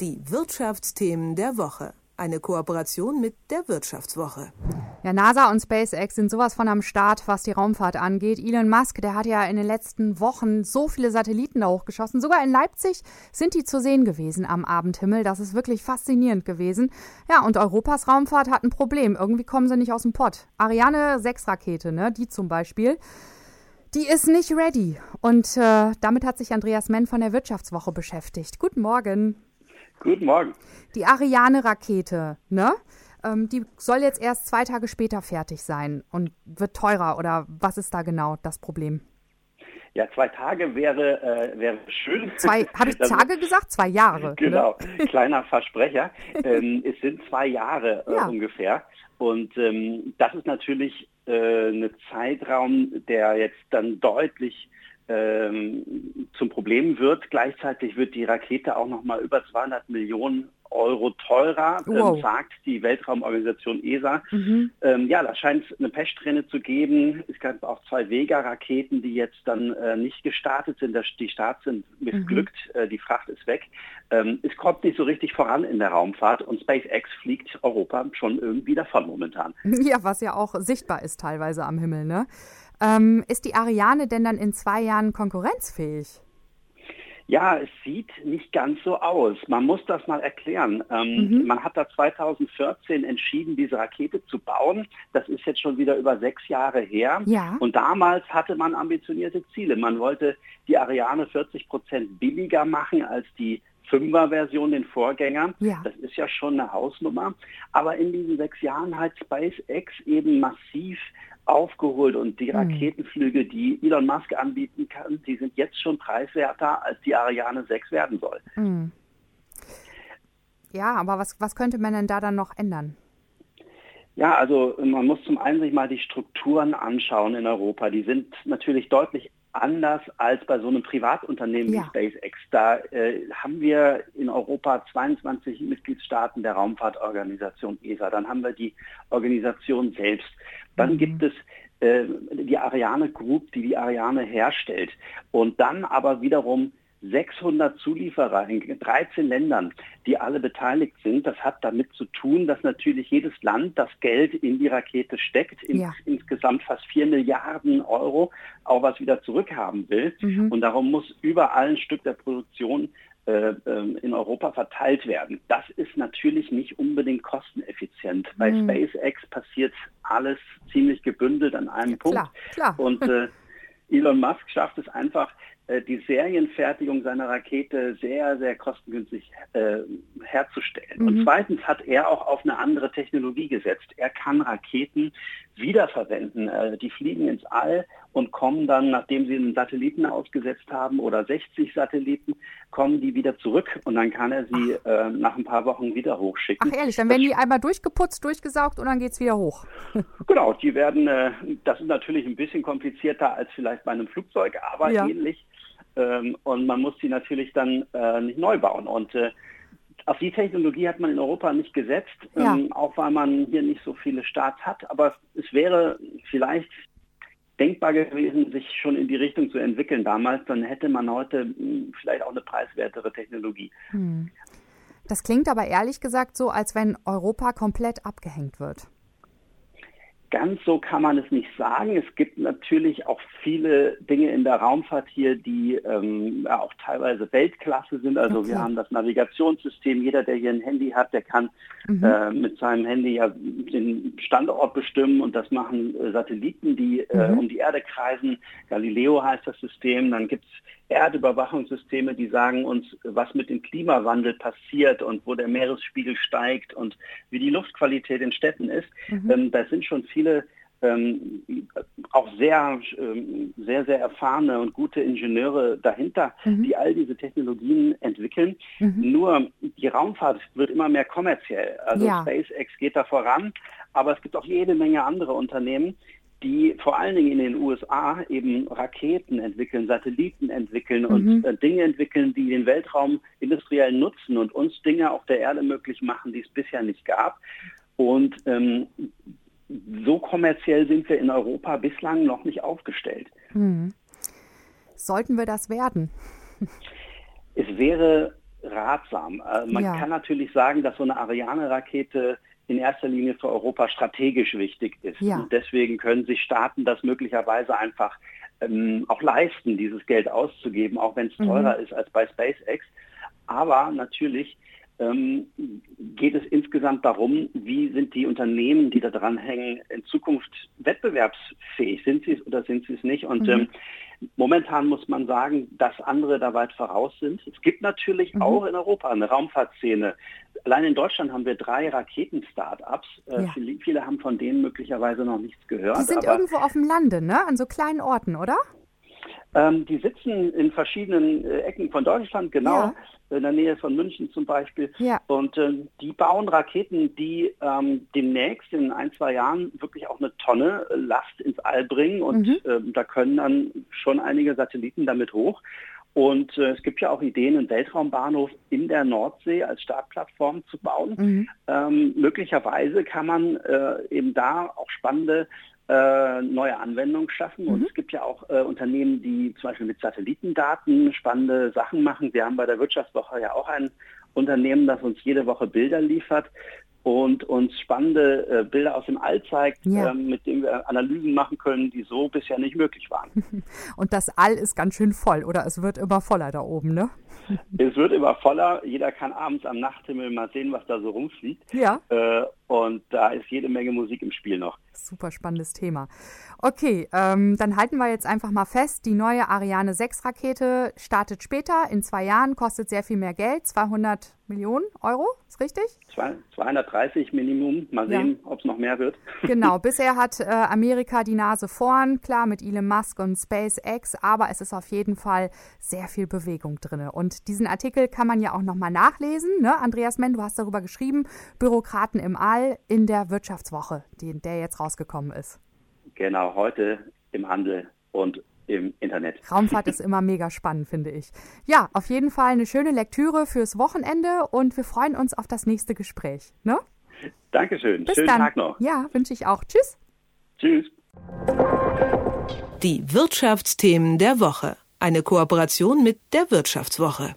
Die Wirtschaftsthemen der Woche. Eine Kooperation mit der Wirtschaftswoche. Ja, NASA und SpaceX sind sowas von am Start, was die Raumfahrt angeht. Elon Musk, der hat ja in den letzten Wochen so viele Satelliten da hochgeschossen. Sogar in Leipzig sind die zu sehen gewesen am Abendhimmel. Das ist wirklich faszinierend gewesen. Ja, und Europas Raumfahrt hat ein Problem. Irgendwie kommen sie nicht aus dem Pott. Ariane 6 Rakete, ne, die zum Beispiel. Die ist nicht ready. Und äh, damit hat sich Andreas Menn von der Wirtschaftswoche beschäftigt. Guten Morgen. Guten Morgen. Die Ariane-Rakete, ne? Ähm, die soll jetzt erst zwei Tage später fertig sein und wird teurer. Oder was ist da genau das Problem? Ja, zwei Tage wäre, äh, wäre schön. Zwei, habe ich Tage gesagt? Zwei Jahre. Ne? Genau, ne? kleiner Versprecher. ähm, es sind zwei Jahre äh, ja. ungefähr. Und ähm, das ist natürlich äh, ein Zeitraum, der jetzt dann deutlich ähm, zum Problem wird. Gleichzeitig wird die Rakete auch noch mal über 200 Millionen Euro teurer, wow. ähm, sagt die Weltraumorganisation ESA. Mhm. Ähm, ja, da scheint es eine Pechsträhne zu geben. Es gab auch zwei Vega-Raketen, die jetzt dann äh, nicht gestartet sind. Die Starts sind missglückt, mhm. äh, die Fracht ist weg. Ähm, es kommt nicht so richtig voran in der Raumfahrt und SpaceX fliegt Europa schon irgendwie davon momentan. Ja, was ja auch sichtbar ist teilweise am Himmel, ne? Ähm, ist die Ariane denn dann in zwei Jahren konkurrenzfähig? Ja, es sieht nicht ganz so aus. Man muss das mal erklären. Ähm, mhm. Man hat da 2014 entschieden, diese Rakete zu bauen. Das ist jetzt schon wieder über sechs Jahre her. Ja. Und damals hatte man ambitionierte Ziele. Man wollte die Ariane 40 Prozent billiger machen als die Fünfer-Version, den Vorgänger. Ja. Das ist ja schon eine Hausnummer. Aber in diesen sechs Jahren hat SpaceX eben massiv aufgeholt und die hm. Raketenflüge, die Elon Musk anbieten kann, die sind jetzt schon preiswerter, als die Ariane 6 werden soll. Mhm. Ja, aber was, was könnte man denn da dann noch ändern? Ja, also man muss zum einen sich mal die Strukturen anschauen in Europa. Die sind natürlich deutlich anders als bei so einem Privatunternehmen ja. wie SpaceX. Da äh, haben wir in Europa 22 Mitgliedstaaten der Raumfahrtorganisation ESA. Dann haben wir die Organisation selbst. Dann mhm. gibt es äh, die Ariane Group, die die Ariane herstellt. Und dann aber wiederum 600 Zulieferer in 13 Ländern, die alle beteiligt sind. Das hat damit zu tun, dass natürlich jedes Land das Geld in die Rakete steckt, in, ja. insgesamt fast 4 Milliarden Euro, auch was wieder zurückhaben will. Mhm. Und darum muss überall ein Stück der Produktion äh, ähm, in Europa verteilt werden. Das ist natürlich nicht unbedingt kosteneffizient. Mhm. Bei SpaceX passiert alles ziemlich gebündelt an einem Punkt. Klar, klar. Und äh, Elon Musk schafft es einfach, die Serienfertigung seiner Rakete sehr, sehr kostengünstig äh, herzustellen. Mhm. Und zweitens hat er auch auf eine andere Technologie gesetzt. Er kann Raketen wiederverwenden. Äh, die fliegen ins All und kommen dann, nachdem sie einen Satelliten ausgesetzt haben oder 60 Satelliten, kommen die wieder zurück und dann kann er sie äh, nach ein paar Wochen wieder hochschicken. Ach ehrlich, dann werden die einmal durchgeputzt, durchgesaugt und dann geht es wieder hoch. genau, die werden, äh, das ist natürlich ein bisschen komplizierter als vielleicht bei einem Flugzeug, aber ja. ähnlich. Ähm, und man muss sie natürlich dann äh, nicht neu bauen. Und äh, auf die Technologie hat man in Europa nicht gesetzt, ja. ähm, auch weil man hier nicht so viele Starts hat. Aber es wäre vielleicht denkbar gewesen, sich schon in die Richtung zu entwickeln damals. Dann hätte man heute mh, hm, vielleicht auch eine preiswertere Technologie. Hm. Das klingt aber ehrlich gesagt so, als wenn Europa komplett abgehängt wird. Ganz so kann man es nicht sagen. Es gibt natürlich auch viele Dinge in der Raumfahrt hier, die ähm, ja, auch teilweise Weltklasse sind. Also okay. wir haben das Navigationssystem. Jeder, der hier ein Handy hat, der kann mhm. äh, mit seinem Handy ja den Standort bestimmen und das machen äh, Satelliten, die äh, mhm. um die Erde kreisen. Galileo heißt das System. Dann gibt es Erdüberwachungssysteme, die sagen uns, was mit dem Klimawandel passiert und wo der Meeresspiegel steigt und wie die Luftqualität in Städten ist. Mhm. Ähm, da sind schon viele ähm, auch sehr, ähm, sehr, sehr erfahrene und gute Ingenieure dahinter, mhm. die all diese Technologien entwickeln. Mhm. Nur die Raumfahrt wird immer mehr kommerziell. Also ja. SpaceX geht da voran, aber es gibt auch jede Menge andere Unternehmen, die vor allen Dingen in den USA eben Raketen entwickeln, Satelliten entwickeln und mhm. äh, Dinge entwickeln, die den Weltraum industriell nutzen und uns Dinge auf der Erde möglich machen, die es bisher nicht gab. Und ähm, so kommerziell sind wir in Europa bislang noch nicht aufgestellt. Mhm. Sollten wir das werden? Es wäre ratsam. Äh, man ja. kann natürlich sagen, dass so eine Ariane-Rakete in erster Linie für Europa strategisch wichtig ist. Ja. Und deswegen können sich Staaten das möglicherweise einfach ähm, auch leisten, dieses Geld auszugeben, auch wenn es mhm. teurer mhm. ist als bei SpaceX. Aber natürlich geht es insgesamt darum, wie sind die Unternehmen, die da dran hängen, in Zukunft wettbewerbsfähig? Sind sie es oder sind sie es nicht? Und mhm. ähm, momentan muss man sagen, dass andere da weit voraus sind. Es gibt natürlich mhm. auch in Europa eine Raumfahrtszene. Allein in Deutschland haben wir drei Raketen-Startups. Äh, ja. viele, viele, haben von denen möglicherweise noch nichts gehört. Die sind irgendwo auf dem Lande, ne? An so kleinen Orten, oder? Ähm, die sitzen in verschiedenen äh, Ecken von Deutschland, genau. Ja in der Nähe von München zum Beispiel. Ja. Und äh, die bauen Raketen, die ähm, demnächst in ein, zwei Jahren wirklich auch eine Tonne Last ins All bringen. Und mhm. äh, da können dann schon einige Satelliten damit hoch. Und äh, es gibt ja auch Ideen, einen Weltraumbahnhof in der Nordsee als Startplattform zu bauen. Mhm. Ähm, möglicherweise kann man äh, eben da auch spannende äh, neue Anwendungen schaffen. Und mhm. es gibt ja auch äh, Unternehmen, die zum Beispiel mit Satellitendaten spannende Sachen machen. Wir haben bei der Wirtschaftswoche ja auch ein Unternehmen, das uns jede Woche Bilder liefert und uns spannende äh, Bilder aus dem All zeigt, ja. ähm, mit denen wir Analysen machen können, die so bisher nicht möglich waren. Und das All ist ganz schön voll, oder es wird immer voller da oben, ne? Es wird immer voller. Jeder kann abends am Nachthimmel mal sehen, was da so rumfliegt. Ja. Äh, und da ist jede Menge Musik im Spiel noch. Super spannendes Thema. Okay, ähm, dann halten wir jetzt einfach mal fest, die neue Ariane 6 Rakete startet später, in zwei Jahren, kostet sehr viel mehr Geld, 200 Millionen Euro, ist richtig? 230 Minimum, mal sehen, ja. ob es noch mehr wird. Genau, bisher hat äh, Amerika die Nase vorn, klar mit Elon Musk und SpaceX, aber es ist auf jeden Fall sehr viel Bewegung drin. Und diesen Artikel kann man ja auch nochmal nachlesen. Ne? Andreas Menn, du hast darüber geschrieben, Bürokraten im All in der Wirtschaftswoche, die, der jetzt rausgekommen ist. Genau, heute im Handel und im Internet. Raumfahrt ist immer mega spannend, finde ich. Ja, auf jeden Fall eine schöne Lektüre fürs Wochenende und wir freuen uns auf das nächste Gespräch. Ne? Dankeschön. Bis Schönen dann. Tag noch. Ja, wünsche ich auch. Tschüss. Tschüss. Die Wirtschaftsthemen der Woche. Eine Kooperation mit der Wirtschaftswoche.